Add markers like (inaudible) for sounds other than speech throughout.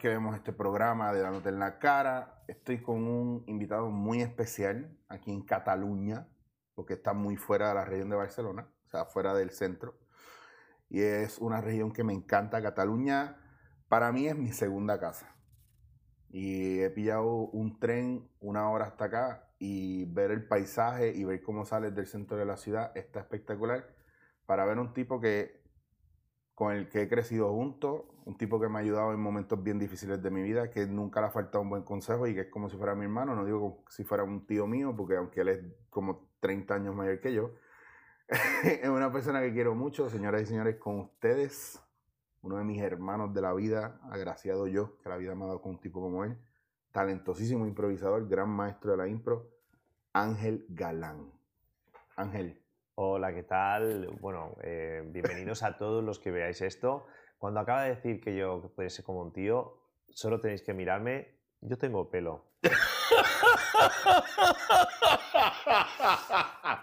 que vemos este programa de Dándote en la cara, estoy con un invitado muy especial aquí en Cataluña, porque está muy fuera de la región de Barcelona, o sea, fuera del centro. Y es una región que me encanta. Cataluña, para mí, es mi segunda casa. Y he pillado un tren una hora hasta acá y ver el paisaje y ver cómo sales del centro de la ciudad está espectacular para ver un tipo que con el que he crecido junto, un tipo que me ha ayudado en momentos bien difíciles de mi vida, que nunca le ha faltado un buen consejo y que es como si fuera mi hermano, no digo como si fuera un tío mío, porque aunque él es como 30 años mayor que yo, (laughs) es una persona que quiero mucho, señoras y señores, con ustedes, uno de mis hermanos de la vida, agraciado yo, que la vida me ha dado con un tipo como él, talentosísimo improvisador, gran maestro de la impro, Ángel Galán. Ángel, Hola, ¿qué tal? Bueno, eh, bienvenidos a todos los que veáis esto. Cuando acaba de decir que yo puede ser como un tío, solo tenéis que mirarme. Yo tengo pelo.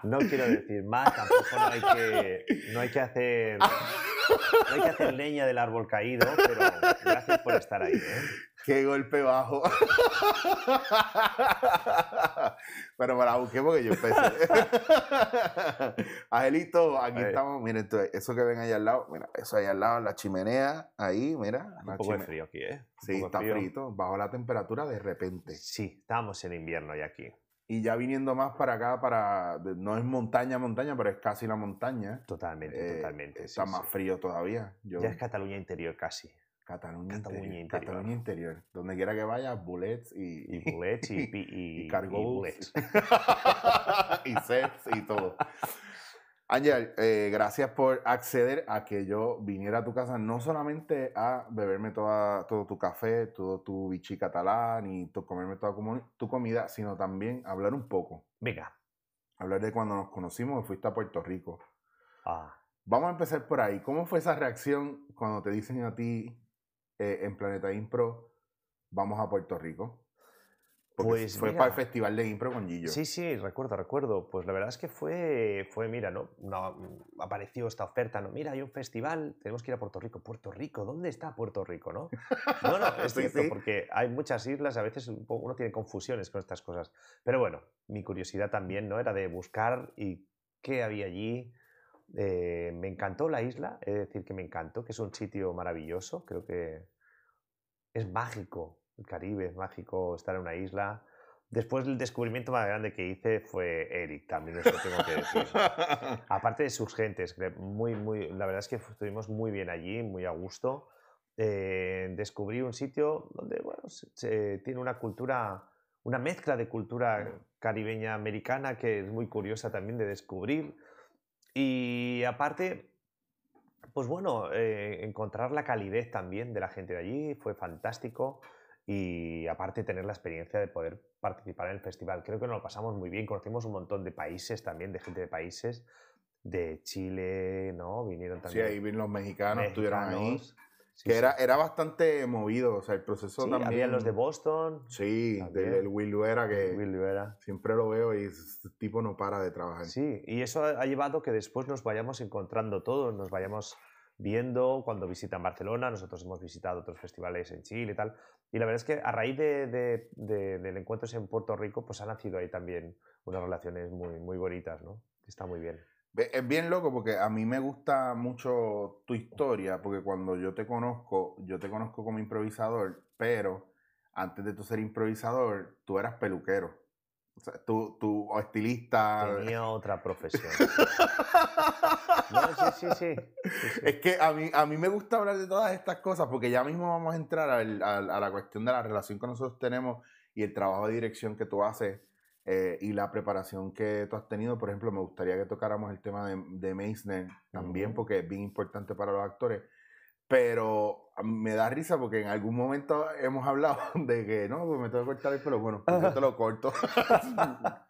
No quiero decir más, tampoco que, que no hay que hacer leña del árbol caído, pero gracias por estar ahí. ¿eh? Qué golpe bajo. (laughs) Pero me la busqué porque yo empecé. (laughs) Angelito, aquí Ahí. estamos. Miren, eso que ven ahí al lado, mira, eso ahí al lado, la chimenea, ahí, mira. Un poco de chime- frío aquí, ¿eh? Un Sí, está frío. frito, bajo la temperatura de repente. Sí, estamos en invierno ya aquí. Y ya viniendo más para acá, para de- no es montaña, montaña, pero es casi la montaña. Totalmente, eh, totalmente. Está sí, más sí. frío todavía. Yo, Ya es Cataluña interior casi. Cataluña, Cataluña interior. Cataluña interior. Donde quiera que vayas, bullets y, Y bullets y, (laughs) y, y cargos y bullets. (laughs) y sets y todo. Ángel, eh, gracias por acceder a que yo viniera a tu casa, no solamente a beberme toda, todo tu café, todo tu bichi catalán y to- comerme toda tu comida, sino también hablar un poco. Venga. Hablar de cuando nos conocimos, fuiste a Puerto Rico. Ah, Vamos a empezar por ahí. ¿Cómo fue esa reacción cuando te dicen a ti eh, en Planeta Impro, vamos a Puerto Rico? Pues fue mira. para el festival de impro con Gillo. Sí, sí, recuerdo, recuerdo. Pues la verdad es que fue, fue mira, ¿no? Una- apareció esta oferta, ¿no? Mira, hay un festival, tenemos que ir a Puerto Rico. ¿Puerto Rico? ¿Dónde está Puerto Rico, no? (laughs) No, no, es Sí, cierto, sí. porque hay muchas islas, a veces uno tiene confusiones con estas cosas. Pero bueno, mi curiosidad también, ¿no? Era de buscar y qué había allí. Eh, me encantó la isla, he de decir que me encantó, que es un sitio maravilloso, creo que es mágico, el Caribe es mágico estar en una isla. Después el descubrimiento más grande que hice fue Eric, también eso tengo que decir. (laughs) Aparte de sus gentes, muy, muy, la verdad es que estuvimos muy bien allí, muy a gusto. Eh, descubrí un sitio donde bueno, se- se- tiene una cultura, una mezcla de cultura caribeña americana que es muy curiosa también de descubrir. Y aparte, pues bueno, eh, encontrar la calidez también de la gente de allí fue fantástico. Y aparte tener la experiencia de poder participar en el festival. Creo que nos lo pasamos muy bien, conocimos un montón de países también, de gente de países, de Chile, ¿no? Vinieron Sí, también. ahí vi los mexicanos, estuvieron ahí. Sí, Que sí. era, era bastante movido, o sea, el proceso Sí, también. había los de Boston, Sí, del, del Will Luera, que Will Rivera. siempre lo veo y este tipo no para de trabajar. Sí, y eso ha ha llevado que después nos vayamos encontrando todos, nos vayamos viendo cuando visitan Barcelona, nosotros hemos visitado otros festivales en Chile y tal. Y la verdad es que a raíz de, de- de- del encuentro en Puerto Rico, pues han nacido ahí también unas relaciones muy, muy bonitas, ¿no? Está muy bien. Es bien loco porque a mí me gusta mucho tu historia, porque cuando yo te conozco, yo te conozco como improvisador, pero antes de tú ser improvisador, tú eras peluquero. O sea, tú, tú o estilista. Tenía otra profesión. (laughs) No, sí, sí, sí. Es que a mí, a mí me gusta hablar de todas estas cosas porque ya mismo vamos a entrar al- a la cuestión de la relación que nosotros tenemos y el trabajo de dirección que tú haces eh, y la preparación que tú has tenido. Por ejemplo, me gustaría que tocáramos el tema de, de Meissner también Ujú. porque es bien importante para los actores. Pero me da risa porque en algún momento hemos hablado (laughs) de que no, pues me tengo que cortar el pelo. Bueno, pues yo te lo corto. (laughs) (laughs)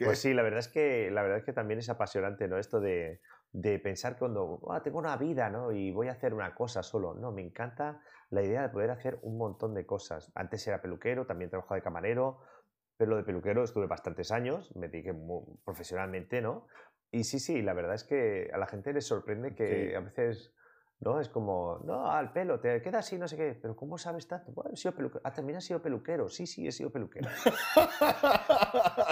Pues sí, la verdad es que, la verdad es que también es apasionante, ¿no? Esto de, de pensar que cuando "Ah, tengo una vida, ¿no? Y voy a hacer una cosa solo. No, me encanta la idea de poder hacer un montón de cosas. Antes era peluquero, también trabajaba de camarero, pero lo de peluquero estuve bastantes años, me dediqué mu- profesionalmente, ¿no? Y sí, sí, la verdad es que a la gente les sorprende que Sí. a veces ¿no? Es como, no, al pelo, te queda así, no sé qué, pero ¿cómo sabes tanto? Bueno, he sido peluquero. Ah, también has sido peluquero. Sí, sí, he sido peluquero. (laughs)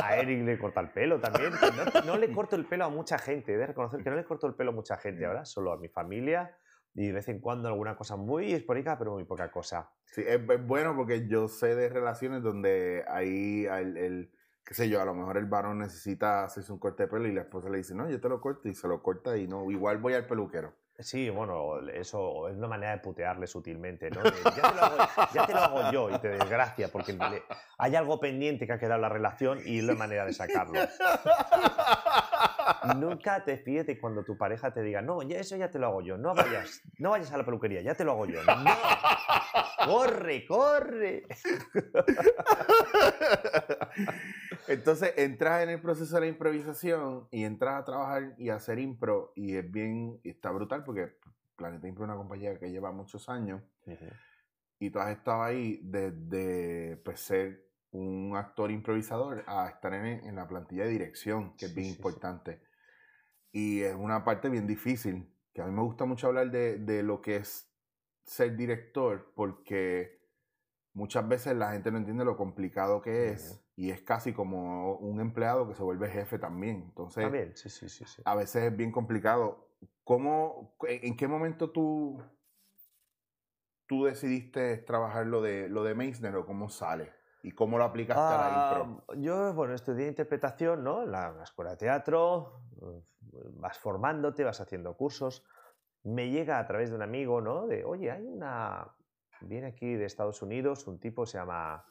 a Eric le corta el pelo también. No, no, le corto el pelo a mucha gente, he de reconocer que no le corto el pelo a mucha gente ahora, solo a mi familia y de vez en cuando alguna cosa muy esporádica, pero muy poca cosa. Sí, es, bueno porque yo sé de relaciones donde ahí el, el, qué sé yo, a lo mejor el varón necesita hacerse un corte de pelo y la esposa le dice, no, yo te lo corto y se lo corta y no, igual voy al peluquero. Sí, bueno, eso es una manera de putearle sutilmente, ¿no? (laughs) ya, te lo hago, yo y te desgracia, porque hay algo pendiente que ha quedado en la relación y es la manera de sacarlo. (laughs) Nunca te fíes de cuando tu pareja te diga, no, ya eso ya te lo hago yo, no vayas, no vayas a la peluquería, ya te lo hago yo. No. ¡Corre, corre! (laughs) Entonces entras en el proceso de la improvisación y entras a trabajar y a hacer impro y es bien, está brutal porque Planeta Impro es una compañía que lleva muchos años y tú has estado ahí desde pues, ser un actor improvisador a estar en, la plantilla de dirección, que es bien importante. Y es una parte bien difícil, que a mí me gusta mucho hablar de, de lo que es ser director porque muchas veces la gente no entiende lo complicado que es y es casi como un empleado que se vuelve jefe también. Entonces, a veces es bien complicado. ¿Cómo, ¿En qué momento tú, tú decidiste trabajar lo de, lo de Meissner o cómo sale? ¿Y cómo lo aplicaste a la impro? Ah, yo, bueno, estudié interpretación, ¿no? En la, escuela de teatro, vas formándote, vas haciendo cursos. Me llega a través de un amigo, ¿no? De, oye, hay una... Viene aquí de Estados Unidos un tipo, se llama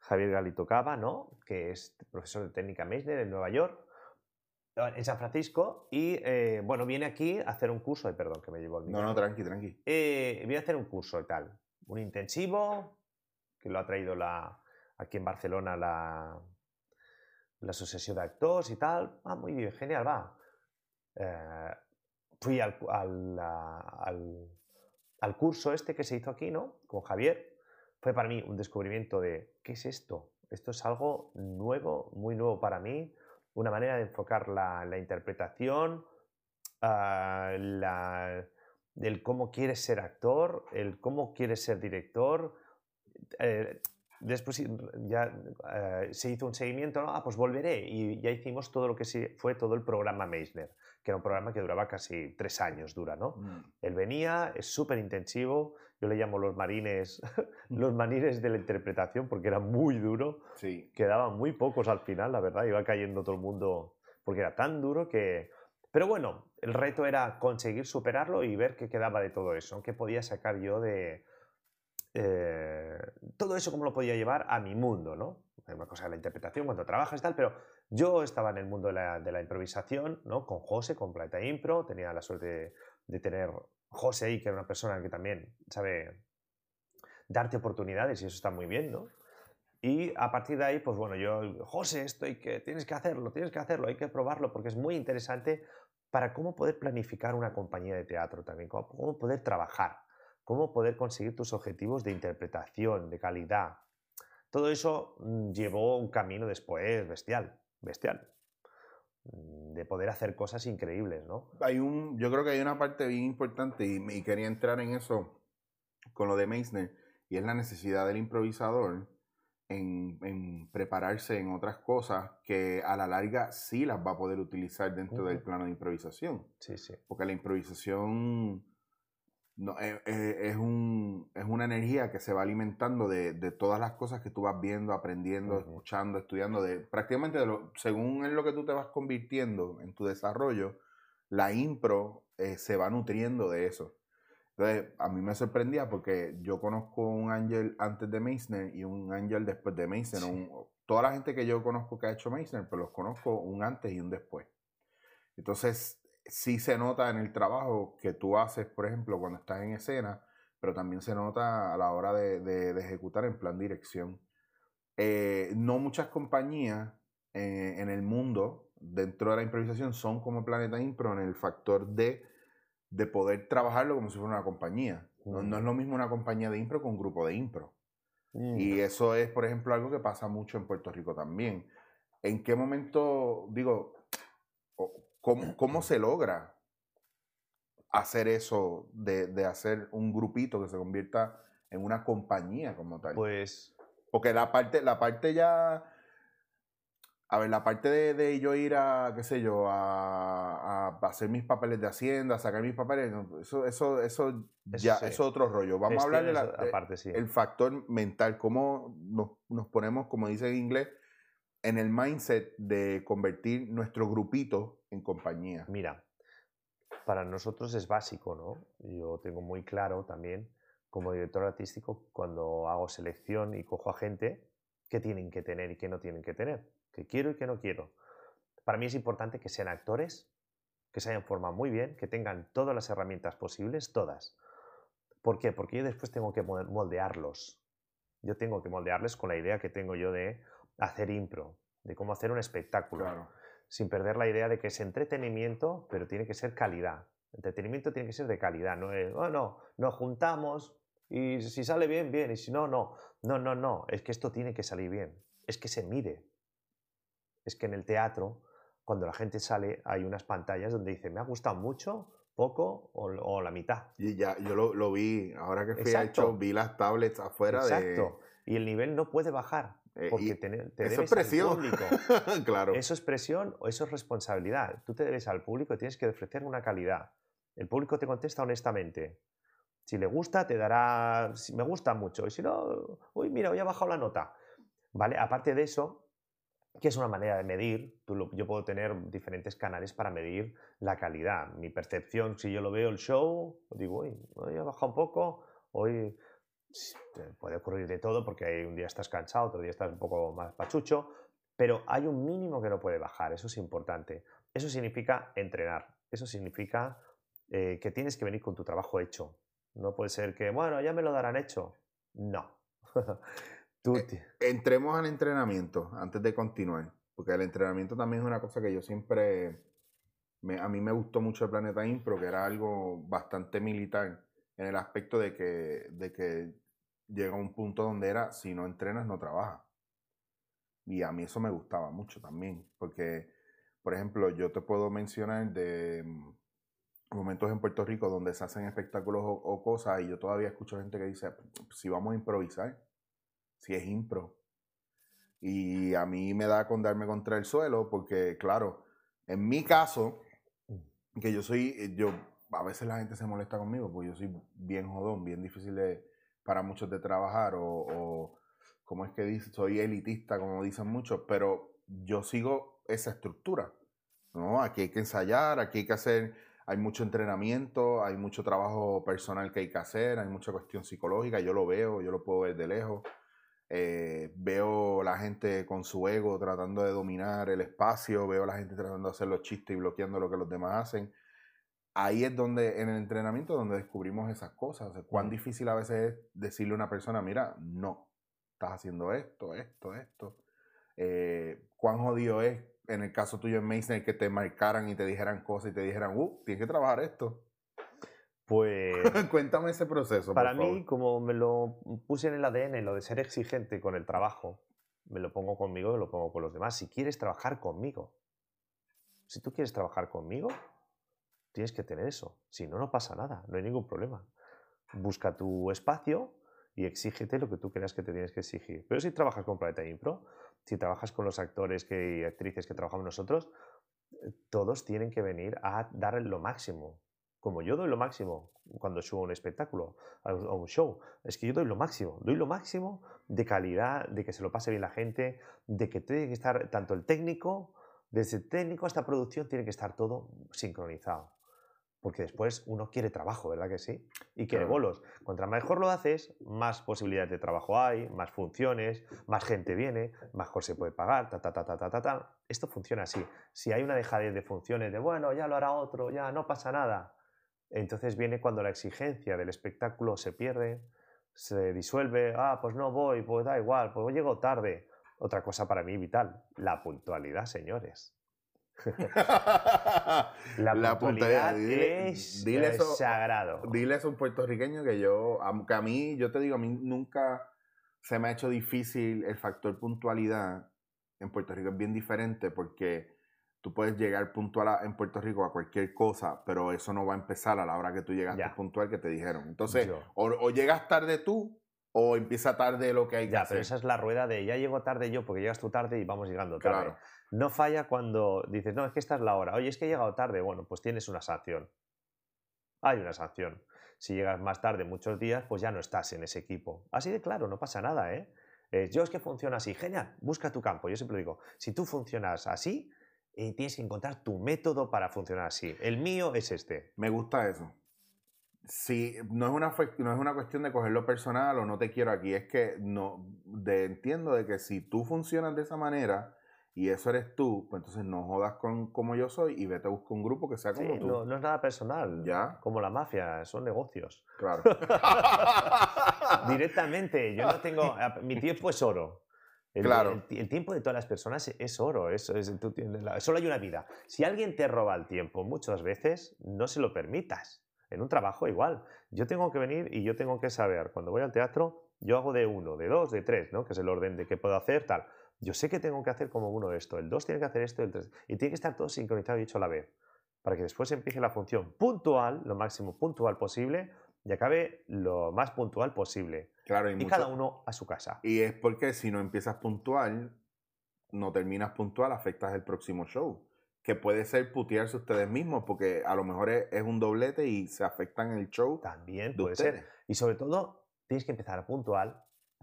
Javier Galito Cava, ¿no? Que es profesor de técnica Meissner en Nueva York, en San Francisco, y, eh, bueno, viene aquí a hacer un curso, de perdón, que me llevo el No, no, tranqui, tranqui. Eh, viene a hacer un curso y tal. Un intensivo, que lo ha traído la, aquí en Barcelona la, la Asociación de Actores y tal. Ah, muy bien, genial, va. Eh, fui al, al, curso este que se hizo aquí, ¿no? Con Javier. Fue para mí un descubrimiento de, ¿qué es esto? Esto es algo nuevo, muy nuevo para mí. Una manera de enfocar la, interpretación, uh, la, del cómo quieres ser actor, el cómo quieres ser director. Eh, después ya eh, se hizo un seguimiento, ah, pues volveré y ya hicimos todo lo que fue todo el programa Meissner, que era un programa que duraba casi tres años, dura, ¿no? Mm. Él venía, es súper intensivo, yo le llamo los marines, (laughs) los marines de la interpretación porque era muy duro, sí. quedaban muy pocos al final, la verdad, iba cayendo todo el mundo porque era tan duro que... Pero bueno, el reto era conseguir superarlo y ver qué quedaba de todo eso, qué podía sacar yo de, eh, todo eso cómo lo podía llevar a mi mundo, ¿no? Una cosa de la interpretación cuando trabajas y tal, pero yo estaba en el mundo de la, improvisación, ¿no? Con José, con Planeta Impro, tenía la suerte de, tener José ahí, que era una persona que también sabe darte oportunidades y eso está muy bien, ¿no? Y a partir de ahí, pues bueno, yo, José, esto hay que, tienes que hacerlo, tienes que hacerlo, hay que probarlo porque es muy interesante para cómo poder planificar una compañía de teatro también, cómo poder trabajar cómo poder conseguir tus objetivos de interpretación, de calidad. Todo eso mm, llevó un camino después bestial, bestial, mm, de poder hacer cosas increíbles, ¿no? Hay un, yo creo que hay una parte bien importante y, quería entrar en eso con lo de Meissner, y es la necesidad del improvisador en, prepararse en otras cosas que a la larga sí las va a poder utilizar dentro del plano de improvisación. Sí, sí. Porque la improvisación no, eh, eh, es, un, es una energía que se va alimentando de, de, todas las cosas que tú vas viendo, aprendiendo, escuchando, estudiando, de prácticamente de lo, según en lo que tú te vas convirtiendo en tu desarrollo, la impro eh, se va nutriendo de eso. Entonces, a mí me sorprendía porque yo conozco un ángel antes de Meissner y un ángel después de Meissner. toda la gente que yo conozco que ha hecho Meissner, pues los conozco un antes y un después. Entonces, sí se nota en el trabajo que tú haces, por ejemplo, cuando estás en escena, pero también se nota a la hora de, ejecutar en plan dirección. Eh, no muchas compañías eh, en el mundo dentro de la improvisación son como Planeta Impro en el factor de, de poder trabajarlo como si fuera una compañía. No, es lo mismo una compañía de impro con un grupo de impro. Mm. Y eso es, por ejemplo, algo que pasa mucho en Puerto Rico también. ¿En qué momento, digo, ¿Cómo, se logra hacer eso, de, de hacer un grupito que se convierta en una compañía como tal? Pues Porque la parte, la parte ya. A ver, la parte de, de yo ir a, qué sé yo, a, a hacer mis papeles de Hacienda, sacar mis papeles, eso, eso, eso, ya, sí. eso es otro rollo. Vamos a hablar de la, gestiones de- aparte, sí. el factor mental, cómo nos, nos ponemos, como dice en inglés, en el mindset de convertir nuestro grupito en compañía. Mira, para nosotros es básico, ¿no? Yo tengo muy claro también, como director artístico, cuando hago selección y cojo a gente, qué tienen que tener y qué no tienen que tener, qué quiero y qué no quiero. Para mí es importante que sean actores, que se hayan formado muy bien, que tengan todas las herramientas posibles, todas. ¿Por qué? Porque yo después tengo que mol- moldearlos. Yo tengo que moldearles con la idea que tengo yo de hacer impro, de cómo hacer un espectáculo Claro. sin perder la idea de que es entretenimiento, pero tiene que ser calidad. Entretenimiento tiene que ser de calidad, no es, oh, no, nos juntamos y si sale bien, bien, y si no, no. No, no, no, es que esto tiene que salir bien, es que se mide. Es que en el teatro, cuando la gente sale, hay unas pantallas donde dice, me ha gustado mucho, poco o, o la mitad. Y ya, yo lo, lo vi, ahora que fui Exacto. a hecho, vi las tablets afuera Exacto. Y el nivel no puede bajar, de... eh, porque te, te eso es debes al presión. público. (laughs) claro. Eso es presión o eso es responsabilidad. Tú te debes al público y tienes que ofrecer una calidad. El público te contesta honestamente. Si le gusta, te dará. Si me gusta mucho. Y si no, uy, mira, hoy ha bajado la nota. ¿Vale? Aparte de eso, que es una manera de medir, tú lo- yo puedo tener diferentes canales para medir la calidad. Mi percepción, si yo lo veo el show, digo, uy, hoy ha bajado un poco, hoy te puede ocurrir de todo porque hay un día estás cansado, otro día estás un poco más pachucho, pero hay un mínimo que no puede bajar, eso es importante. Eso significa entrenar, eso significa eh, que tienes que venir con tu trabajo hecho. No puede ser que, bueno, ya me lo darán hecho. No. (laughs) Tú, Eh, ti- Entremos al entrenamiento antes de continuar, porque el entrenamiento también es una cosa que yo siempre, me- a mí me gustó mucho el Planeta Impro, que era algo bastante militar, en el aspecto de que, de que llega un punto donde era, si no entrenas, no trabajas. Y a mí eso me gustaba mucho también, porque, por ejemplo, yo te puedo mencionar de mm, momentos en Puerto Rico donde se hacen espectáculos o, o cosas y yo todavía escucho gente que dice, si vamos a improvisar, si es impro. Y a mí me da con darme contra el suelo porque, claro, en mi caso, que yo soy, eh, yo, a veces la gente se molesta conmigo porque yo soy bien jodón, bien difícil de, para muchos de trabajar o, o como es que dice, soy elitista, como dicen muchos, pero yo sigo esa estructura, ¿no? Aquí hay que ensayar, aquí hay que hacer, hay mucho entrenamiento, hay mucho trabajo personal que hay que hacer, hay mucha cuestión psicológica, yo lo veo, yo lo puedo ver de lejos. Eh, veo la gente con su ego tratando de dominar el espacio, veo la gente tratando de hacer los chistes y bloqueando lo que los demás hacen. Ahí es donde, en el entrenamiento, donde descubrimos esas cosas. O sea, cuán difícil a veces es decirle a una persona, mira, no, estás haciendo esto, esto, esto. Eh, cuán jodido es, en el caso tuyo en Mason, que te marcaran y te dijeran cosas y te dijeran, uh, tienes que trabajar esto. Pues (laughs) Cuéntame ese proceso. para por favor. mí, como me lo puse en el ADN, lo de ser exigente con el trabajo, me lo pongo conmigo y lo pongo con los demás. Si quieres trabajar conmigo, si tú quieres trabajar conmigo, tienes que tener eso. Si no, no pasa nada, no hay ningún problema. Busca tu espacio y exígete lo que tú creas que te tienes que exigir. Pero si trabajas con Planeta Impro, si trabajas con los actores que, y actrices que trabajamos nosotros, todos tienen que venir a dar lo máximo. Como yo doy lo máximo cuando subo un espectáculo, a un show. Es que yo doy lo máximo, doy lo máximo de calidad, de que se lo pase bien la gente, de que tiene que estar tanto el técnico, desde técnico hasta producción, tiene que estar todo sincronizado. Porque después uno quiere trabajo, ¿verdad que sí? Y quiere bolos. Contra mejor lo haces, más posibilidades de trabajo hay, más funciones, más gente viene, mejor se puede pagar, ta, ta, ta, ta, ta, ta, ta. Esto funciona así. Si hay una dejadez de funciones de, bueno, ya lo hará otro, ya no pasa nada, entonces viene cuando la exigencia del espectáculo se pierde, se disuelve, ah, pues no voy, pues da igual, pues llego tarde. Otra cosa para mí vital, la puntualidad, señores. (laughs) La, La puntualidad dile- es dile eso- sagrado. Dile eso a un puertorriqueño que yo, aunque a mí, yo te digo, a mí nunca se me ha hecho difícil el factor puntualidad. En Puerto Rico es bien diferente porque tú puedes llegar puntual a- en Puerto Rico a cualquier cosa, pero eso no va a empezar a la hora que tú llegaste Ya. puntual que te dijeron. Entonces, o, o llegas tarde tú o empieza tarde lo que hay que Ya, hacer. pero esa es la rueda de ya llego tarde yo porque llegas tú tarde y vamos llegando tarde. Claro. No falla cuando dices, no, es que esta es la hora. Oye, es que he llegado tarde. Bueno, pues tienes una sanción. Hay una sanción. Si llegas más tarde muchos días, pues ya no estás en ese equipo. Así de claro, no pasa nada, ¿eh? Yo es que funciona así. Genial, busca tu campo. Yo siempre digo, si tú funcionas así, eh, tienes que encontrar tu método para funcionar así. El mío es este. Me gusta eso. Sí, no es, una, no es una cuestión de cogerlo personal o no te quiero aquí, es que no de, entiendo de que si tú funcionas de esa manera y eso eres tú, pues entonces no jodas con como yo soy y vete a buscar un grupo que sea como Sí, tú. no, no es nada personal. ¿Ya? Como la mafia, son negocios. Claro. (laughs) Directamente, yo no tengo. Mi tiempo es oro. El, Claro. el ti- el tiempo de todas las personas es oro. Es, es- tú la- solo hay una vida. Si alguien te roba el tiempo muchas veces, no se lo permitas. En un trabajo igual. Yo tengo que venir y yo tengo que saber, cuando voy al teatro, yo hago de uno, de dos, de tres, ¿no? Que es el orden de qué puedo hacer, tal. Yo sé que tengo que hacer como uno esto, el dos tiene que hacer esto, el tres. Y tiene que estar todo sincronizado y hecho a la vez. Para que después empiece la función puntual, lo máximo puntual posible, y acabe lo más puntual posible. Claro, y, Y mucho- cada uno a su casa. y es porque si no empiezas puntual, no terminas puntual, afectas el próximo show. Que puede ser putearse ustedes mismos, porque a lo mejor es, es un doblete y se afectan el show También de puede ustedes. ser. Y sobre todo, tienes que empezar puntual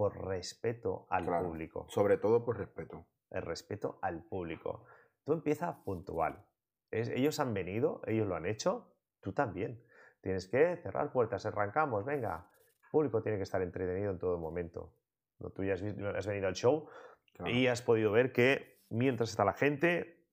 por respeto al Claro. público. Sobre todo por respeto. El respeto al público. Tú empiezas puntual. Es- ellos han venido, ellos lo han hecho, tú también. Tienes que cerrar puertas, arrancamos, venga. El público tiene que estar entretenido en todo momento. No, Tú ya has, has venido al show Claro. y has podido ver que mientras está la gente,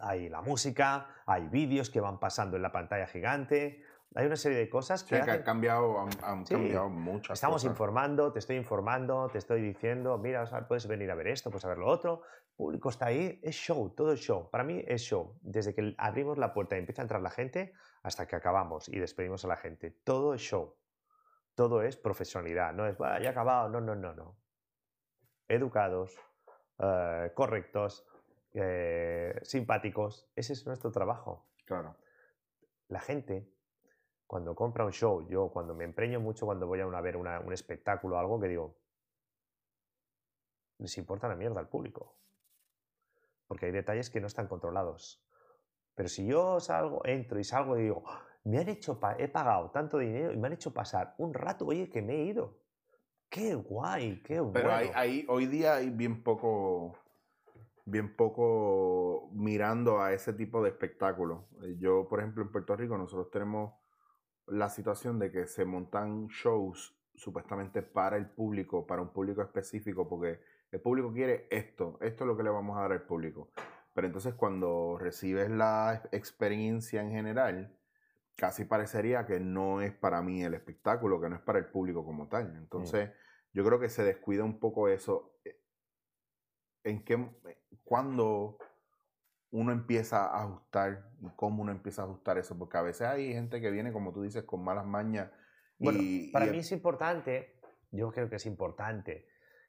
hay la música, hay vídeos que van pasando en la pantalla gigante, hay una serie de cosas que, han cambiado, han, han Sí. cambiado muchas Estamos cosas. informando, te estoy informando, te estoy diciendo, mira, o sea, puedes venir a ver esto, puedes a ver lo otro. El público está ahí, es show, todo es show. Para mí es show. Desde que abrimos la puerta y empieza a entrar la gente hasta que acabamos y despedimos a la gente. Todo es show. Todo es profesionalidad. No es, "Bah, ya he acabado. No, no, no, no. Educados, eh, correctos, eh, simpáticos. Ese es nuestro trabajo Claro. la gente, cuando compra un show, yo cuando me empreño mucho cuando voy a una- ver una- un espectáculo o algo, que digo, les importa la mierda al público. Porque hay detalles que no están controlados. Pero si yo salgo, entro y salgo y digo, "Ah, me han hecho, he pagado tanto dinero y me han hecho pasar un rato, oye, que me he ido. Qué guay, qué Pero bueno. hay, hay- hoy día hay bien poco, bien poco mirando a ese tipo de espectáculos. Eh, Yo, por ejemplo, en Puerto Rico, nosotros tenemos la situación de que se montan shows supuestamente para el público, para un público específico, porque el público quiere esto, esto es lo que le vamos a dar al público. Pero entonces cuando recibes la experiencia en general, casi parecería que no es para mí el espectáculo, que no es para el público como tal. Entonces, yo creo que se descuida un poco eso. ¿En qué, cuándo uno empieza a ajustar y cómo uno empieza a ajustar eso? Porque a veces hay gente que viene, como tú dices, con malas mañas. Bueno, y, para y- mí es importante, yo creo que es importante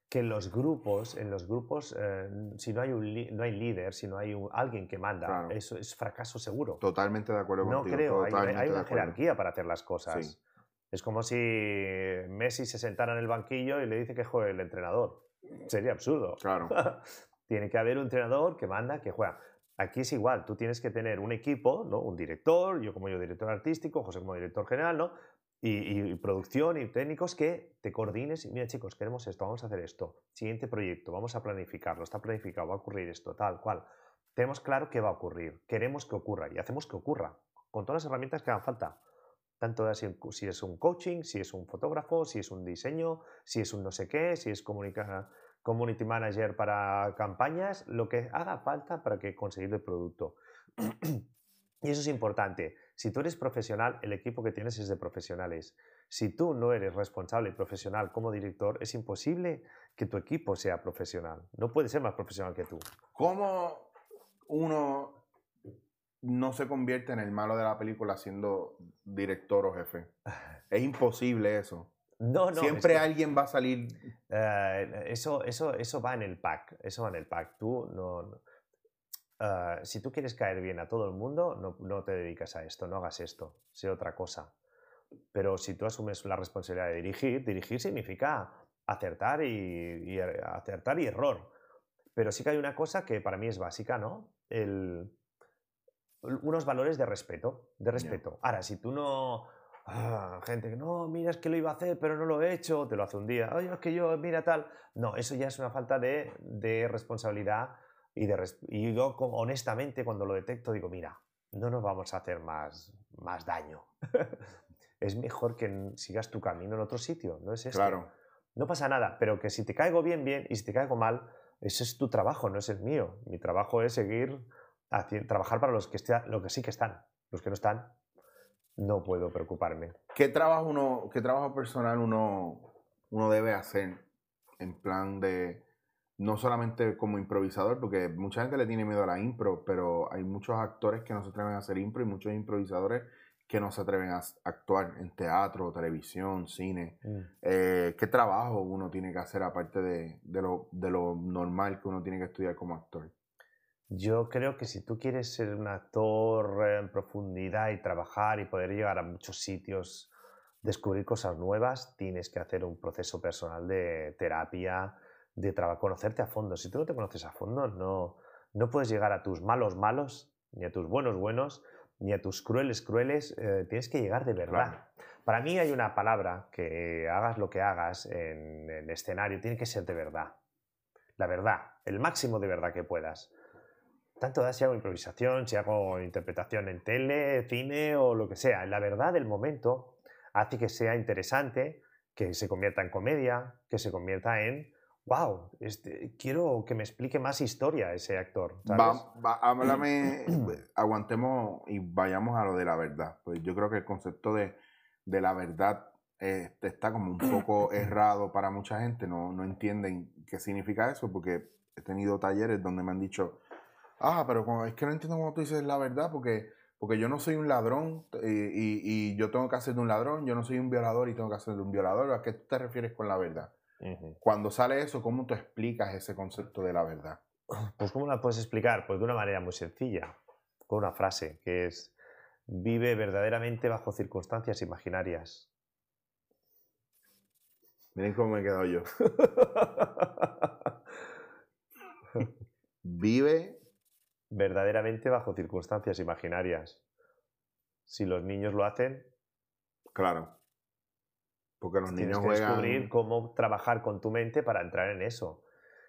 que los grupos, en los grupos, eh, si no hay un no hay líder, si no hay un- alguien que manda, Claro. eso es fracaso seguro. Totalmente de acuerdo No contigo. creo, hay, hay una jerarquía para hacer las cosas. Sí. Es como si Messi se sentara en el banquillo y le dice que juegue el entrenador. Sería absurdo. Claro, (laughs) Tiene que haber un entrenador que manda, que juega. Aquí es igual, tú tienes que tener un equipo, ¿no? un director, yo como yo director artístico, José como director general, ¿no? y, producción y técnicos que te coordines y mira chicos, queremos esto, vamos a hacer esto, siguiente proyecto, vamos a planificarlo, está planificado, va a ocurrir esto, tal cual. Tenemos claro qué va a ocurrir, queremos que ocurra y hacemos que ocurra, con todas las herramientas que hagan falta. Tanto si, es un coaching, si es un fotógrafo, si es un diseño, si es un no sé qué, si es comunica- community manager para campañas, lo que haga falta para que conseguir el producto. (clears throat) y eso es importante. Si tú eres profesional, el equipo que tienes es de profesionales. Si tú no eres responsable y profesional como director, es imposible que tu equipo sea profesional. No puede ser más profesional que tú. ¿Cómo uno no se convierte en el malo de la película siendo director o jefe? (laughs) Es imposible eso. No, no. Siempre es que, alguien va a salir. eh, eso, eso, eso va en el pack. Eso va en el pack. Tú no, no- ah, si tú quieres caer bien a todo el mundo, no, no te dedicas a esto, no hagas esto, sé otra cosa. Pero si tú asumes la responsabilidad de dirigir, dirigir significa acertar y, y er, acertar y error. Pero sí que hay una cosa que para mí es básica, ¿no? El, unos valores de respeto, de respeto. Ahora, si tú no... Ah, gente que no, mira, es que lo iba a hacer, pero no lo he hecho, te lo hace un día, oye, es que yo, mira tal. No, eso ya es una falta de, de responsabilidad y, de, y yo honestamente cuando lo detecto digo, mira, no nos vamos a hacer más, más daño. (laughs) es mejor que sigas tu camino en otro sitio, ¿no es eso? Claro. No pasa nada, pero que si te caigo bien, bien, y si te caigo mal, ese es tu trabajo, no es el mío. Mi trabajo es seguir, trabajar para los que, lo que sí que están. Los que no están, no puedo preocuparme. ¿Qué trabajo, uno, qué trabajo personal uno, uno debe hacer en plan de, no solamente como improvisador, porque mucha gente le tiene miedo a la impro, pero hay muchos actores que no se atreven a hacer impro y muchos improvisadores que no se atreven a actuar en teatro, televisión, cine. Mm. Eh, ¿Qué trabajo uno tiene que hacer aparte de, lo, de, lo, normal que uno tiene que estudiar como actor? Yo creo que si tú quieres ser un actor en profundidad y trabajar y poder llegar a muchos sitios, descubrir cosas nuevas, tienes que hacer un proceso personal de terapia, de conocerte a fondo. Si tú no te conoces a fondo, no, no puedes llegar a tus malos malos, ni a tus buenos buenos, ni a tus crueles crueles, eh, tienes que llegar de verdad. Para mí hay una palabra que hagas lo que hagas en el escenario, tiene que ser de verdad. La verdad, el máximo de verdad que puedas. Tanto si hago improvisación, si hago interpretación en tele, cine o lo que sea. La verdad del momento hace que sea interesante, que se convierta en comedia, que se convierta en wow, este, quiero que me explique más historia ese actor. háblame, (clears throat) aguantemos y vayamos a lo de la verdad. Pues yo creo que el concepto de, la verdad este, está como un poco (clears throat) errado para mucha gente. No, no entienden qué significa eso, porque he tenido talleres donde me han dicho, ah, pero es que no entiendo cómo tú dices la verdad, porque, porque yo no soy un ladrón y, y, yo tengo que hacer de un ladrón, yo no soy un violador y tengo que hacer de un violador. ¿A qué te refieres con la verdad? Cuando sale eso, ¿cómo tú explicas ese concepto de la verdad? (clears throat) Pues ¿cómo la puedes explicar? Pues de una manera muy sencilla, con una frase que es, vive verdaderamente bajo circunstancias imaginarias. Miren cómo me he quedado yo. (laughs) vive verdaderamente bajo circunstancias imaginarias. Si los niños lo hacen, claro. Porque los niños que descubrir cómo trabajar con tu mente para entrar en eso.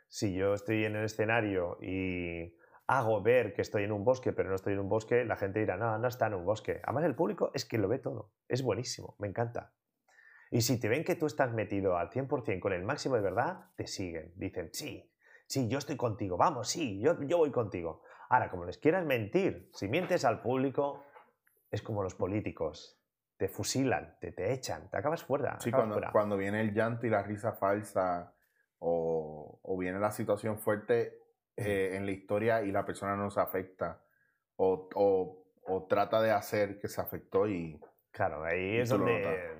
Si yo estoy en el escenario y hago ver que estoy en un bosque, pero no estoy en un bosque, la gente dirá, no, no está en un bosque. Además, el público es que lo ve todo. Es buenísimo, me encanta. Y si te ven que tú estás metido al 100% con el máximo de verdad, te siguen. Dicen, sí, sí, yo estoy contigo, vamos, sí, yo, yo voy contigo. Ahora, como les quieras mentir, si mientes al público, es como los políticos te fusilan, te, te echan, te acabas fuera. Sí, cuando, cuando viene el llanto y la risa falsa o, o viene la situación fuerte eh, en la historia y la persona no se afecta o, o, o, trata de hacer que se afectó y... Claro, ahí es donde...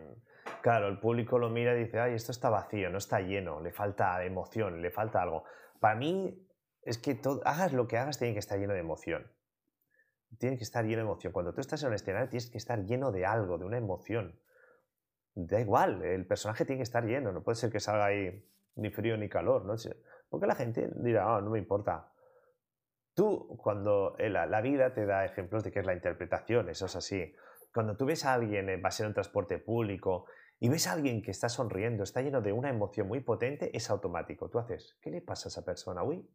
Claro, el público lo mira y dice, ay, esto está vacío, no está lleno, le falta emoción, le falta algo. Para mí es que hagas lo que hagas tiene que estar lleno de emoción tiene que estar lleno de emoción. Cuando tú estás en un escenario tienes que estar lleno de algo, de una emoción. Da igual, el personaje tiene que estar lleno, no puede ser que salga ahí ni frío ni calor, ¿no? Porque la gente dirá, oh, no me importa. Tú, cuando eh, la, vida te da ejemplos de que es la interpretación, eso es así. Cuando tú ves a alguien, va a ser en transporte público, y ves a alguien que está sonriendo, está lleno de una emoción muy potente, es automático. Tú haces, ¿qué le pasa a esa persona? Uy.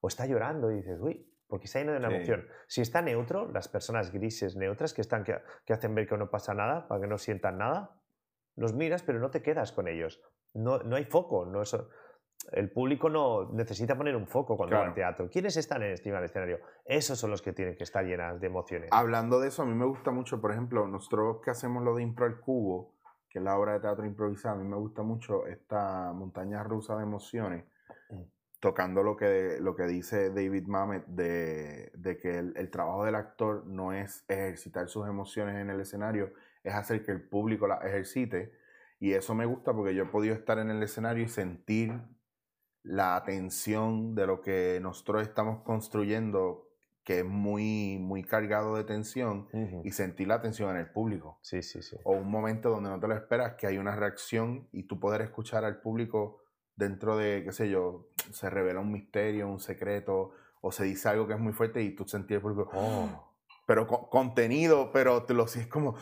O está llorando y dices, uy, porque está lleno de una emoción. Si está neutro, las personas grises neutras que, están, que, hacen ver que no pasa nada, para que no sientan nada, los miras, pero no te quedas con ellos. No, no hay foco. No el público no necesita poner un foco cuando va al teatro. ¿Quiénes están encima del escenario? Esos son los que tienen que estar llenas de emociones. Hablando de eso, a mí me gusta mucho, por ejemplo, nosotros que hacemos lo de Impro al Cubo, que es la obra de teatro improvisada, a mí me gusta mucho esta montaña rusa de emociones tocando lo que, lo que dice David Mamet de, que el, trabajo del actor no es ejercitar sus emociones en el escenario, es hacer que el público las ejercite. Y eso me gusta porque yo he podido estar en el escenario y sentir la atención de lo que nosotros estamos construyendo que es muy, muy cargado de tensión y sentir la tensión en el público. Sí, sí, sí. O un momento donde no te lo esperas, que hay una reacción y tú poder escuchar al público dentro de, qué sé yo, se revela un misterio, un secreto, o se dice algo que es muy fuerte y tú sentir el público, oh. pero contenido, pero te lo es como,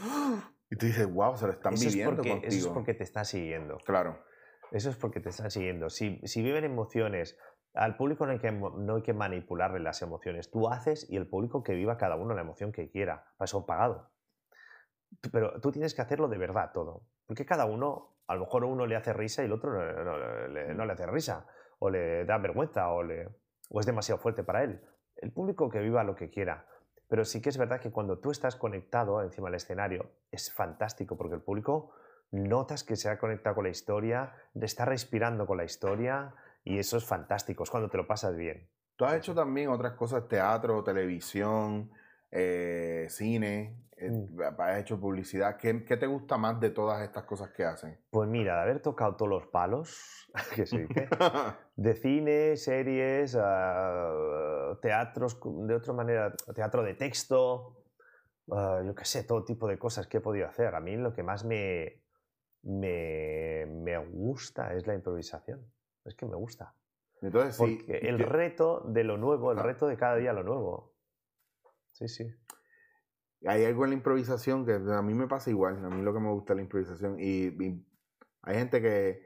y tú dices, wow, se lo están viviendo porque, contigo. Eso es porque te están siguiendo. Claro. Eso es porque te están siguiendo. Si, si viven emociones, al público no hay, que, no hay que manipularle las emociones. Tú haces y el público que viva cada uno la emoción que quiera. Para eso pagado. Pero tú tienes que hacerlo de verdad todo. Porque cada uno, a lo mejor uno le hace risa y el otro no, le, no le hace risa. O le da vergüenza o, le, o es demasiado fuerte para él. El público que viva lo que quiera. Pero sí que es verdad que cuando tú estás conectado encima del escenario, es fantástico porque el público notas que se ha conectado con la historia, está respirando con la historia y eso es fantástico, es cuando te lo pasas bien. Tú has hecho también otras cosas, teatro, televisión, eh, cine, eh, mm. has hecho publicidad. ¿Qué, te gusta más de todas estas cosas que hacen? Pues mira, de haber tocado todos los palos, (laughs) que se dice, (laughs) de cine, series, ah, teatros, de otra manera, teatro de texto, ah, yo qué sé, todo tipo de cosas que he podido hacer. A mí lo que más me, me, gusta es la improvisación. Es que me gusta. Entonces, Porque el reto de lo nuevo, el reto de cada día lo nuevo. Sí, sí. Hay algo en la improvisación que a mí me pasa igual. A mí lo que me gusta es la improvisación. Y, hay gente que,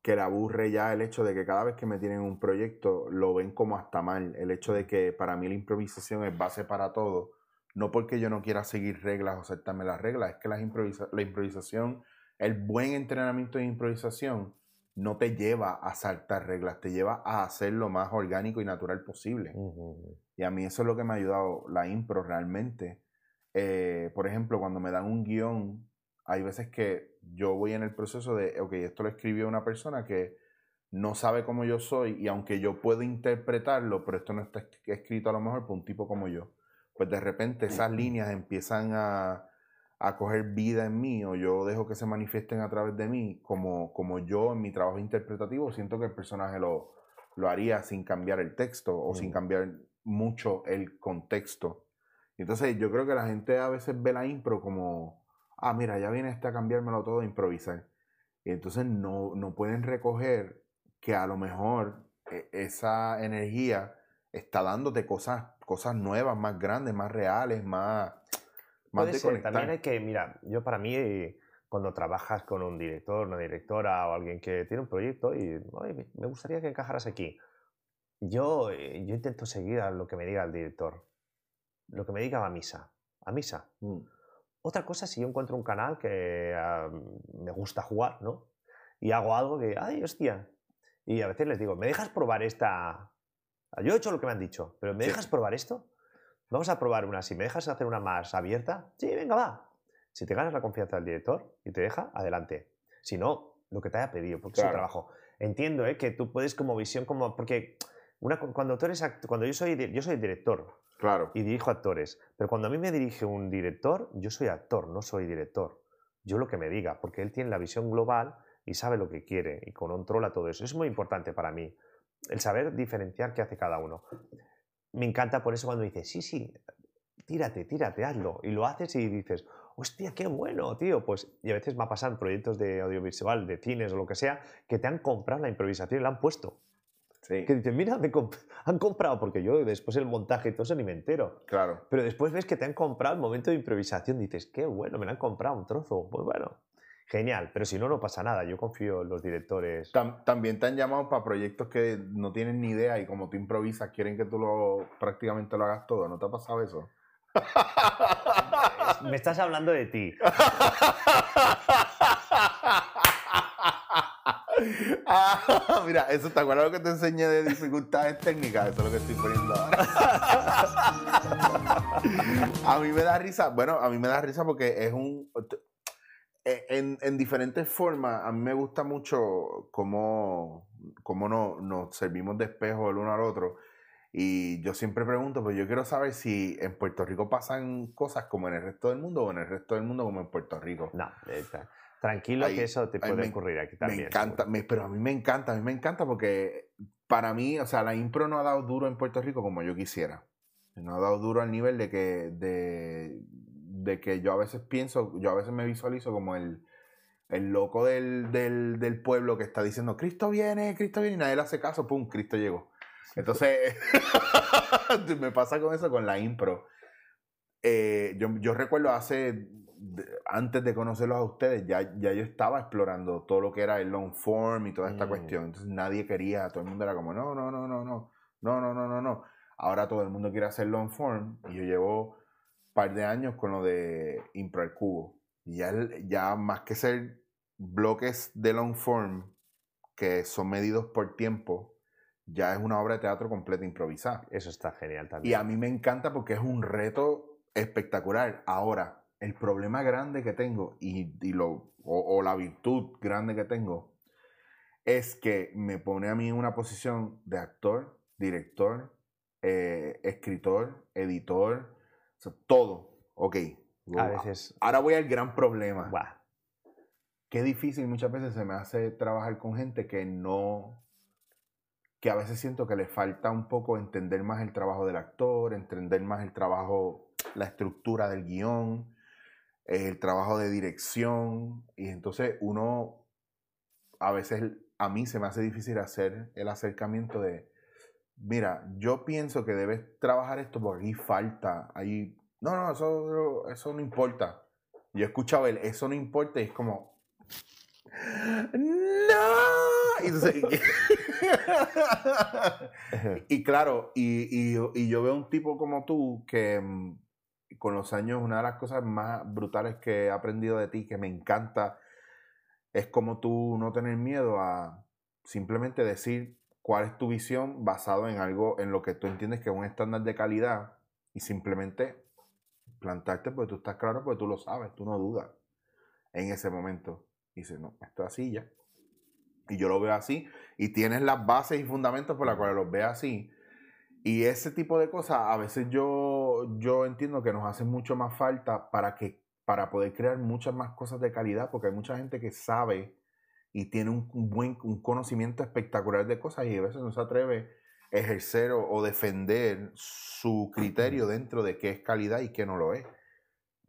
que le aburre ya el hecho de que cada vez que me tienen un proyecto lo ven como hasta mal. El hecho de que para mí la improvisación es base para todo. No porque yo no quiera seguir reglas o saltarme las reglas, es que la improvisación el buen entrenamiento de improvisación no te lleva a saltar reglas, te lleva a hacer lo más orgánico y natural posible. Y a mí eso es lo que me ha ayudado la impro realmente. Eh, por ejemplo, cuando me dan un guion, hay veces que yo voy en el proceso de, ok, esto lo escribió una persona que no sabe cómo yo soy y aunque yo puedo interpretarlo, pero esto no está escrito a lo mejor por un tipo como yo, pues de repente esas líneas empiezan a, a coger vida en mí o yo dejo que se manifiesten a través de mí, como, como yo en mi trabajo interpretativo siento que el personaje lo, lo haría sin cambiar el texto o sin mm. cambiar mucho el contexto. entonces yo creo que la gente a veces ve la impro como, ah, mira, ya viene este a cambiármelo todo a improvisar. Y entonces no, no pueden recoger que a lo mejor e, esa energía está dándote cosas, cosas nuevas, más grandes, más reales, más Puede ser. También hay que, mira, yo para mí, cuando trabajas con un director, una directora o alguien que tiene un proyecto y me gustaría que encajaras aquí, yo, eh, yo intento seguir a lo que me diga el director, lo que me diga a misa, a misa. Mm. Otra cosa, si yo encuentro un canal que ah, me gusta jugar, ¿no? Y hago algo que, ay, hostia. Y a veces les digo, ¿me dejas probar esta? Yo he hecho lo que me han dicho, pero ¿me dejas probar esto? Vamos a probar una. Si me dejas hacer una más abierta, sí, venga, va. Si te ganas la confianza del director y te deja, adelante. Si no, lo que te haya pedido, porque es su trabajo. Entiendo ¿eh? que tú puedes como visión, como porque una, cuando tú eres cuando yo soy yo soy director claro. y dirijo actores, pero cuando a mí me dirige un director, yo soy actor, no soy director. Yo lo que me diga, porque él tiene la visión global y sabe lo que quiere y controla todo eso. Es muy importante para mí el saber diferenciar qué hace cada uno me encanta por eso cuando dices, sí, sí, tírate, tírate, hazlo. Y lo haces y dices, hostia, qué bueno, tío. Pues, y a veces me ha pasado en proyectos de audiovisual, de cines o lo que sea, que te han comprado la improvisación y la han puesto. Sí. Que dices, mira, me han comprado, porque yo después el montaje y todo eso ni me entero. Claro. Pero después ves que te han comprado el momento de improvisación, dices, qué bueno, me la han comprado un trozo. Pues bueno, Genial, pero si no, no pasa nada. Yo confío en los directores. también te han llamado para proyectos que no tienen ni idea y como tú improvisas, quieren que tú lo prácticamente lo hagas todo. ¿No te ha pasado eso? Me estás hablando de ti. Ah, (laughs) mira, eso te acuerdas lo que te enseñé de dificultades técnicas, eso es lo que estoy poniendo ahora. (laughs) a mí me da risa, bueno, a mí me da risa porque es un en, en, diferentes formas, a mí me gusta mucho cómo, cómo no, nos servimos de espejo el uno al otro. Y yo siempre pregunto, pues yo quiero saber si en Puerto Rico pasan cosas como en el resto del mundo o en el resto del mundo como en Puerto Rico. No, tranquilo que eso te puede ocurrir aquí también. Me encanta, pero a mí me encanta, a mí me encanta porque para mí, o sea, la impro no ha dado duro en Puerto Rico como yo quisiera. Me ha dado duro al nivel de que, de, de que yo a veces pienso, yo a veces me visualizo como el, el loco del, del, del, pueblo que está diciendo, Cristo viene, Cristo viene, y nadie le hace caso, ¡pum! Cristo llegó. Entonces, (laughs) me pasa con eso, con la impro. Eh, yo, yo, recuerdo hace, antes de conocerlos a ustedes, ya, ya yo estaba explorando todo lo que era el long form y toda esta mm. cuestión. Entonces nadie quería, todo el mundo era como, no, no, no, no, no, no, no, no, no, no. Ahora todo el mundo quiere hacer long form y yo llevo par de años con lo de impro al cubo. Y ya, ya más que ser bloques de long form que son medidos por tiempo, ya es una obra de teatro completa improvisada. Eso está genial también. Y a mí me encanta porque es un reto espectacular. Ahora, el problema grande que tengo y, lo, o, la virtud grande que tengo es que me pone a mí en una posición de actor, director, eh, escritor, editor, todo. Ok. A veces. Ahora voy al gran problema qué difícil muchas veces se me hace trabajar con gente que no, que a veces siento que le falta un poco entender más el trabajo del actor, entender más el trabajo, la estructura del guion, el trabajo de dirección, y entonces uno, a veces a mí se me hace difícil hacer el acercamiento de, mira, yo pienso que debes trabajar esto porque ahí falta, ahí, no, no, eso, eso no importa. Yo he escuchado el, eso no importa y es como, ¡No! Y, (laughs) claro, y, yo veo un tipo como tú que mm, con los años una de las cosas más brutales que he aprendido de ti, que me encanta, es como tú no tener miedo a simplemente decir cuál es tu visión basado en algo, en lo que tú entiendes que es un estándar de calidad y simplemente plantarte porque tú estás claro, porque tú lo sabes, tú no dudas en ese momento. Y dice, no, esto es así ya. Y yo lo veo así. Y tienes las bases y fundamentos por las cuales los ve así. Y ese tipo de cosas a veces yo, yo entiendo que nos hacen mucho más falta para, que, para poder crear muchas más cosas de calidad, porque hay mucha gente que sabe y tiene un, buen un conocimiento espectacular de cosas y a veces no se atreve a ejercer o, defender su criterio dentro de qué es calidad y qué no lo es.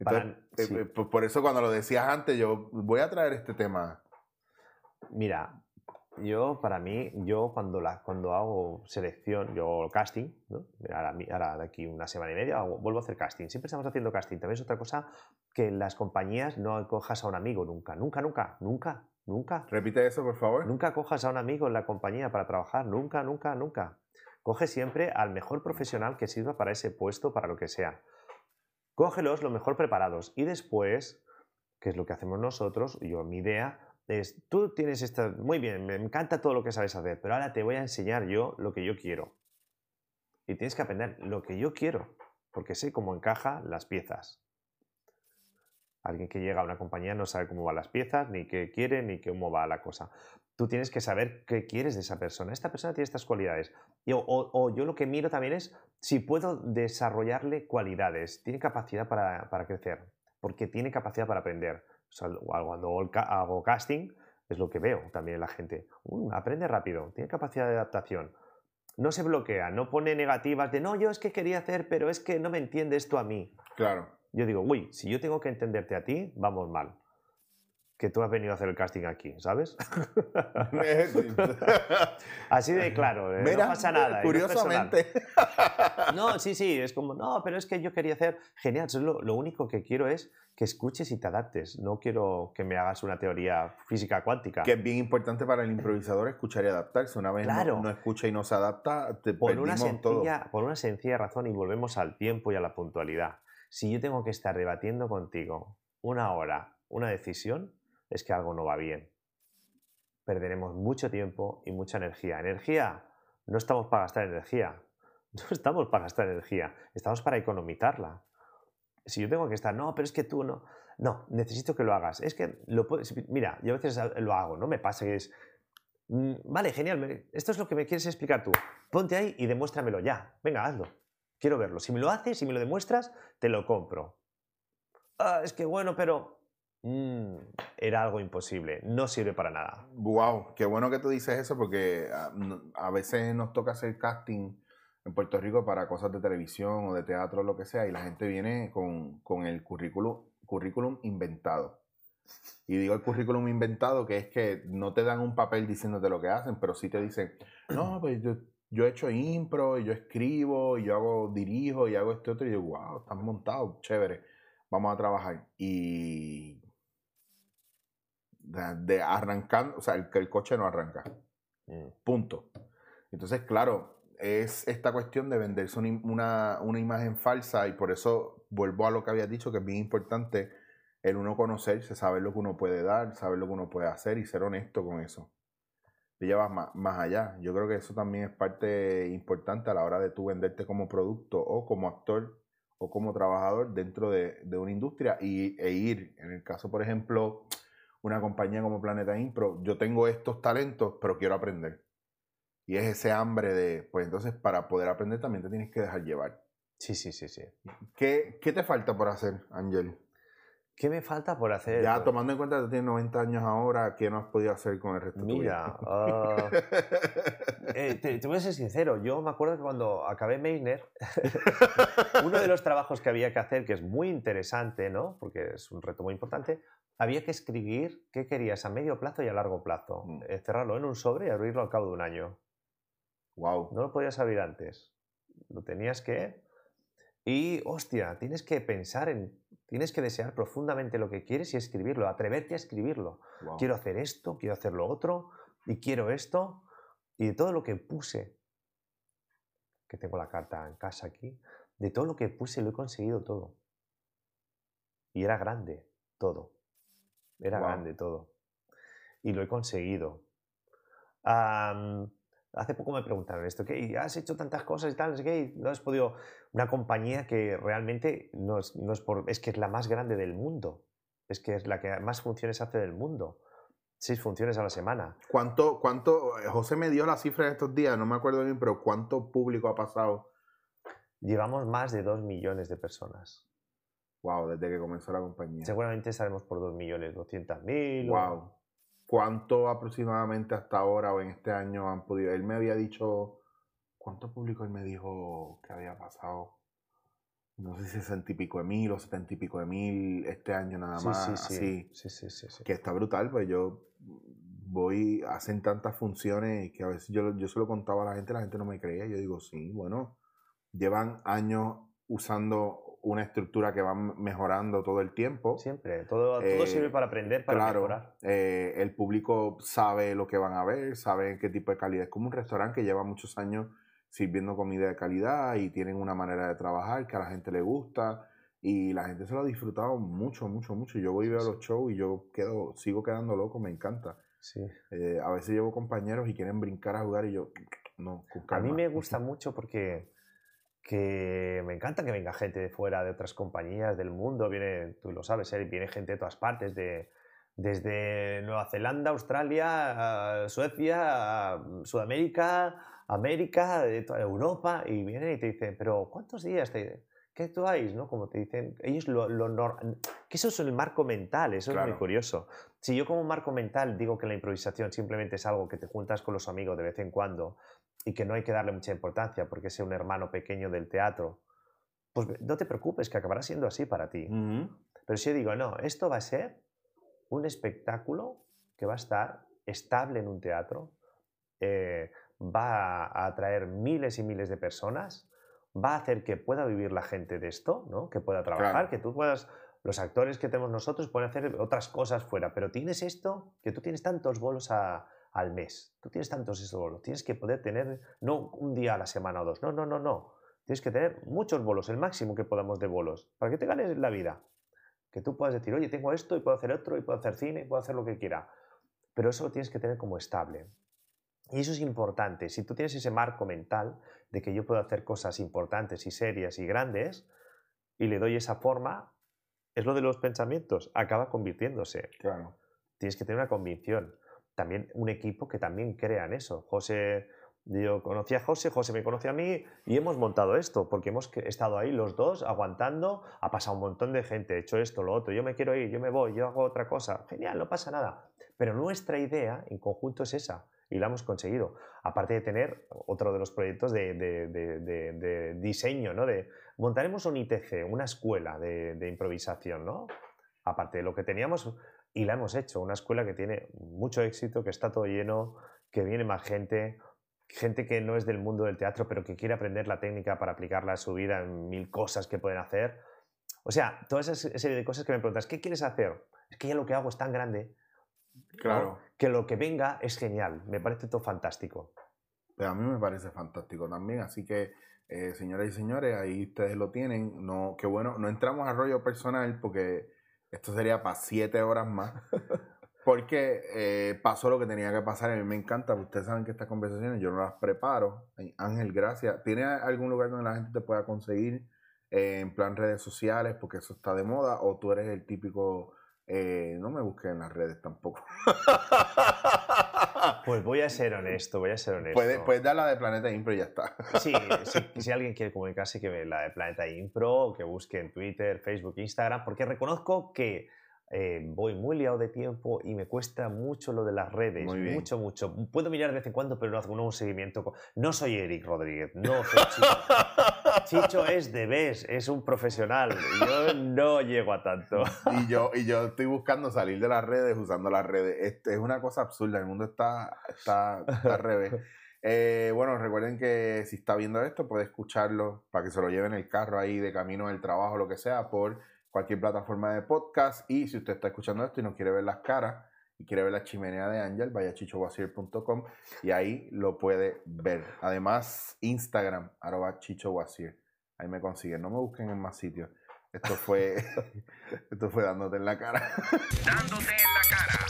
Eh, eh, por eso cuando lo decías antes, yo voy a traer este tema. Mira, yo para mí, yo cuando, la, cuando hago selección, yo casting, ¿no? ahora, de aquí una semana y media vuelvo a hacer casting. Siempre estamos haciendo casting. También es otra cosa que en las compañías no cojas a un amigo nunca, nunca, nunca, nunca, nunca. Repite eso, por favor. Nunca cojas a un amigo en la compañía para trabajar, nunca, nunca, nunca. Coge siempre al mejor profesional que sirva para ese puesto, para lo que sea. Cógelos lo mejor preparados y después, que es lo que hacemos nosotros, yo mi idea es, tú tienes esta, muy bien, me encanta todo lo que sabes hacer, pero ahora te voy a enseñar yo lo que yo quiero. Y tienes que aprender lo que yo quiero, porque sé cómo encaja las piezas. Alguien que llega a una compañía no sabe cómo van las piezas, ni qué quiere, ni cómo va la cosa. Tú tienes que saber qué quieres de esa persona. Esta persona tiene estas cualidades. o, yo lo que miro también es si puedo desarrollarle cualidades. Tiene capacidad para, crecer, porque tiene capacidad para aprender. cuando hago casting, es lo que veo también en la gente. Aprende rápido, tiene capacidad de adaptación. No se bloquea, no pone negativas de no, yo es que quería hacer, pero es que no me entiende esto a mí. Claro. Yo digo, uy, si yo tengo que entenderte a ti, vamos mal. Que tú has venido a hacer el casting aquí, ¿sabes? (laughs) Así de claro, ¿eh? no pasa nada. Curiosamente. No, sí, sí, es como, no, pero es que yo quería hacer, genial, lo, lo, único que quiero es que escuches y te adaptes, no quiero que me hagas una teoría física cuántica. Que es bien importante para el improvisador escuchar y adaptarse, una vez no, escucha y no se adapta, te por una sencilla, Por una sencilla razón y volvemos al tiempo y a la puntualidad si yo tengo que estar debatiendo contigo una hora una decisión, es que algo no va bien. Perderemos mucho tiempo y mucha energía. Energía, no estamos para gastar energía. (laughs) No estamos para gastar energía, estamos para economizarla. Si yo tengo que estar, no, pero es que tú no. No, necesito que lo hagas. Es que lo puedes. Mira, yo a veces lo hago, no me pasa que es. Mm, vale, genial, esto es lo que me quieres explicar tú. Ponte ahí y demuéstramelo ya. Venga, hazlo. Quiero verlo. Si me lo haces, si me lo demuestras, te lo compro. Ah, es que bueno, pero... Mm, era algo imposible. No sirve para nada. Wow, qué bueno que tú dices eso porque a, veces nos toca hacer casting en Puerto Rico para cosas de televisión o de teatro o lo que sea, y la gente viene con, con el currículum, currículum inventado. Y digo el currículum inventado, que es que no te dan un papel diciéndote lo que hacen, pero sí te dicen, (clears throat) no, pues yo, yo he hecho impro, y yo escribo, y yo hago, dirijo, y hago esto y otro, y yo, wow, están montados, chévere, vamos a trabajar. Y de, de arrancando, o sea, el, el coche no arranca. Mm. Punto. Entonces, claro, es esta cuestión de venderse una, una, una imagen falsa y por eso vuelvo a lo que había dicho, que es bien importante el uno conocerse, saber lo que uno puede dar, saber lo que uno puede hacer y ser honesto con eso. Te llevas más, más allá. Yo creo que eso también es parte importante a la hora de tú venderte como producto o como actor o como trabajador dentro de, de una industria y, e ir, en el caso, por ejemplo, una compañía como Planeta Impro, yo tengo estos talentos, pero quiero aprender. Y es ese hambre de, pues entonces para poder aprender también te tienes que dejar llevar. Sí, sí, sí, sí. ¿Qué, qué te falta por hacer, Ángel? ¿Qué me falta por hacer? Ya Pues, tomando en cuenta que tienes 90 años ahora, ¿qué no has podido hacer con el resto de tu Mira, vida? ah, (laughs) eh, te, te voy a ser sincero, yo me acuerdo que cuando acabé Meisner, (laughs) uno de los trabajos que había que hacer, que es muy interesante, ¿no? Porque es un reto muy importante, había que escribir qué querías a medio plazo y a largo plazo. Mm. Eh, cerrarlo en un sobre y abrirlo al cabo de un año. wow. No lo podías abrir antes. Lo tenías que... Y, hostia, tienes que pensar en... Tienes que desear profundamente lo que quieres y escribirlo, atreverte a escribirlo. wow. Quiero hacer esto, quiero hacer lo otro, y quiero esto. Y de todo lo que puse, que tengo la carta en casa aquí, de todo lo que puse lo he conseguido todo. Y era grande, todo. Era grande todo. Y lo he conseguido. Hace poco me preguntaron esto, ¿qué? ¿Has hecho tantas cosas y tal? Y no has podido... Una compañía que realmente no es, no es por... Es que es la más grande del mundo. Es que es la que más funciones hace del mundo. Seis funciones a la semana. ¿Cuánto, cuánto, eh, José me dio la cifra de estos días, no me acuerdo bien, pero ¿cuánto público ha pasado? Llevamos más de dos millones de personas. Wow, desde que comenzó la compañía. Seguramente estaremos por dos millones doscientas mil. Wow. ¿Cuánto aproximadamente hasta ahora o en este año han podido? Él me había dicho, ¿cuánto público él me dijo que había pasado? No sé si sesenta y pico de mil o setenta y pico de mil este año nada Sí, más. sí, sí. Así. Sí, sí, sí, sí. Que está brutal, pues yo voy, hacen tantas funciones que a veces yo, yo se lo contaba a la gente, la gente no me creía. Yo digo, sí, bueno, llevan años usando una estructura que va mejorando todo el tiempo. Siempre. Todo, todo Eh, sirve para aprender, para claro, mejorar. eh, el público sabe lo que van a ver, sabe qué tipo de calidad. Es como un restaurante que lleva muchos años sirviendo comida de calidad y tienen una manera de trabajar que a la gente le gusta y la gente se lo ha disfrutado mucho, mucho, mucho. Yo voy y veo Sí. los shows y yo quedo, sigo quedando loco, me encanta. Sí. Eh, a veces llevo compañeros y quieren brincar a jugar y yo, no, con A mí calma. me gusta mucho porque que me encanta que venga gente de fuera, de otras compañías del mundo. Viene, tú lo sabes, ¿eh? viene gente de todas partes, de, desde Nueva Zelanda, Australia, Suecia, Sudamérica, América, de toda Europa, y vienen y te dicen, pero ¿cuántos días te, ¿qué actuáis? ¿no? Como te dicen, ellos lo, lo que eso es el marco mental, eso es muy curioso. Si yo como marco mental digo que la improvisación simplemente es algo que te juntas con los amigos de vez en cuando y que no hay que darle mucha importancia porque es un hermano pequeño del teatro, pues no te preocupes, que acabará siendo así para ti. Pero si yo digo, no, esto va a ser un espectáculo que va a estar estable en un teatro, eh, va a atraer miles y miles de personas, va a hacer que pueda vivir la gente de esto, ¿no? que pueda trabajar, Claro. que tú puedas, los actores que tenemos nosotros pueden hacer otras cosas fuera, pero tienes esto, que tú tienes tantos bolos a- al mes, tú tienes tantos esos bolos, tienes que poder tener, no un día a la semana o dos, no, no, no, no, tienes que tener muchos bolos, el máximo que podamos de bolos, para que te ganes la vida. Que tú puedas decir, oye, tengo esto y puedo hacer otro y puedo hacer cine y puedo hacer lo que quiera. Pero eso lo tienes que tener como estable. Y eso es importante. Si tú tienes ese marco mental de que yo puedo hacer cosas importantes y serias y grandes y le doy esa forma, es lo de los pensamientos, acaba convirtiéndose. Claro. Tienes que tener una convicción. También un equipo que también crea en eso. José, yo conocí a José, José me conoce a mí y hemos montado esto porque hemos estado ahí los dos aguantando. Ha pasado un montón de gente, he hecho esto, lo otro. Yo me quiero ir, yo me voy, yo hago otra cosa. Genial, no pasa nada. Pero nuestra idea en conjunto es esa. y lo hemos conseguido. Aparte de tener otro de los proyectos de, diseño, ¿no? De montaremos un ITC, una escuela de, improvisación, ¿no? Aparte de lo que teníamos, y la hemos hecho, una escuela que tiene mucho éxito, que está todo lleno, que viene más gente, gente que no es del mundo del teatro, pero que quiere aprender la técnica para aplicarla a su vida en mil cosas que pueden hacer. O sea, toda esa serie de cosas que me preguntas, ¿qué quieres hacer? Es que ya lo que hago es tan grande Claro. Que lo que venga es genial, me parece todo fantástico. Pues a mí me parece fantástico también, así que eh, señoras y señores, ahí ustedes lo tienen. No, qué bueno, no entramos a rollo personal porque esto sería para siete horas más. (laughs) Porque eh, pasó lo que tenía que pasar a mí me encanta. Ustedes saben que estas conversaciones yo no las preparo. Ángel, gracias. ¿Tiene algún lugar donde la gente te pueda conseguir eh, en plan redes sociales? Porque eso está de moda. ¿O tú eres el típico eh, no me busques en las redes tampoco. (laughs) Pues voy a ser honesto, voy a ser honesto. Puedes, dar la de Planeta Impro y ya está. (laughs) Sí, (laughs) si alguien quiere comunicarse, que ve la de Planeta Impro, que busque en Twitter, Facebook, Instagram, porque reconozco que eh, voy muy liado de tiempo y me cuesta mucho lo de las redes. Mucho, mucho. Puedo mirar de vez en cuando, pero no hago un seguimiento. No soy Eric Rodríguez, no soy (laughs) Chicho es de BES, es un profesional. Yo no llego a tanto. Y yo, y yo estoy buscando salir de las redes usando las redes. Este, es una cosa absurda, el mundo está, está, al revés. Eh, bueno, recuerden que si está viendo esto, puede escucharlo para que se lo lleven en el carro ahí de camino del trabajo, lo que sea, por cualquier plataforma de podcast. Y si usted está escuchando esto y no quiere ver las caras, y quiere ver la chimenea de Ángel, vaya a chichowasir.com y ahí lo puede ver. Además, Instagram, arroba chichowasir. Ahí me consiguen. No me busquen en más sitios. Esto fue, (laughs) esto fue dándote en la cara. Dándote en la cara.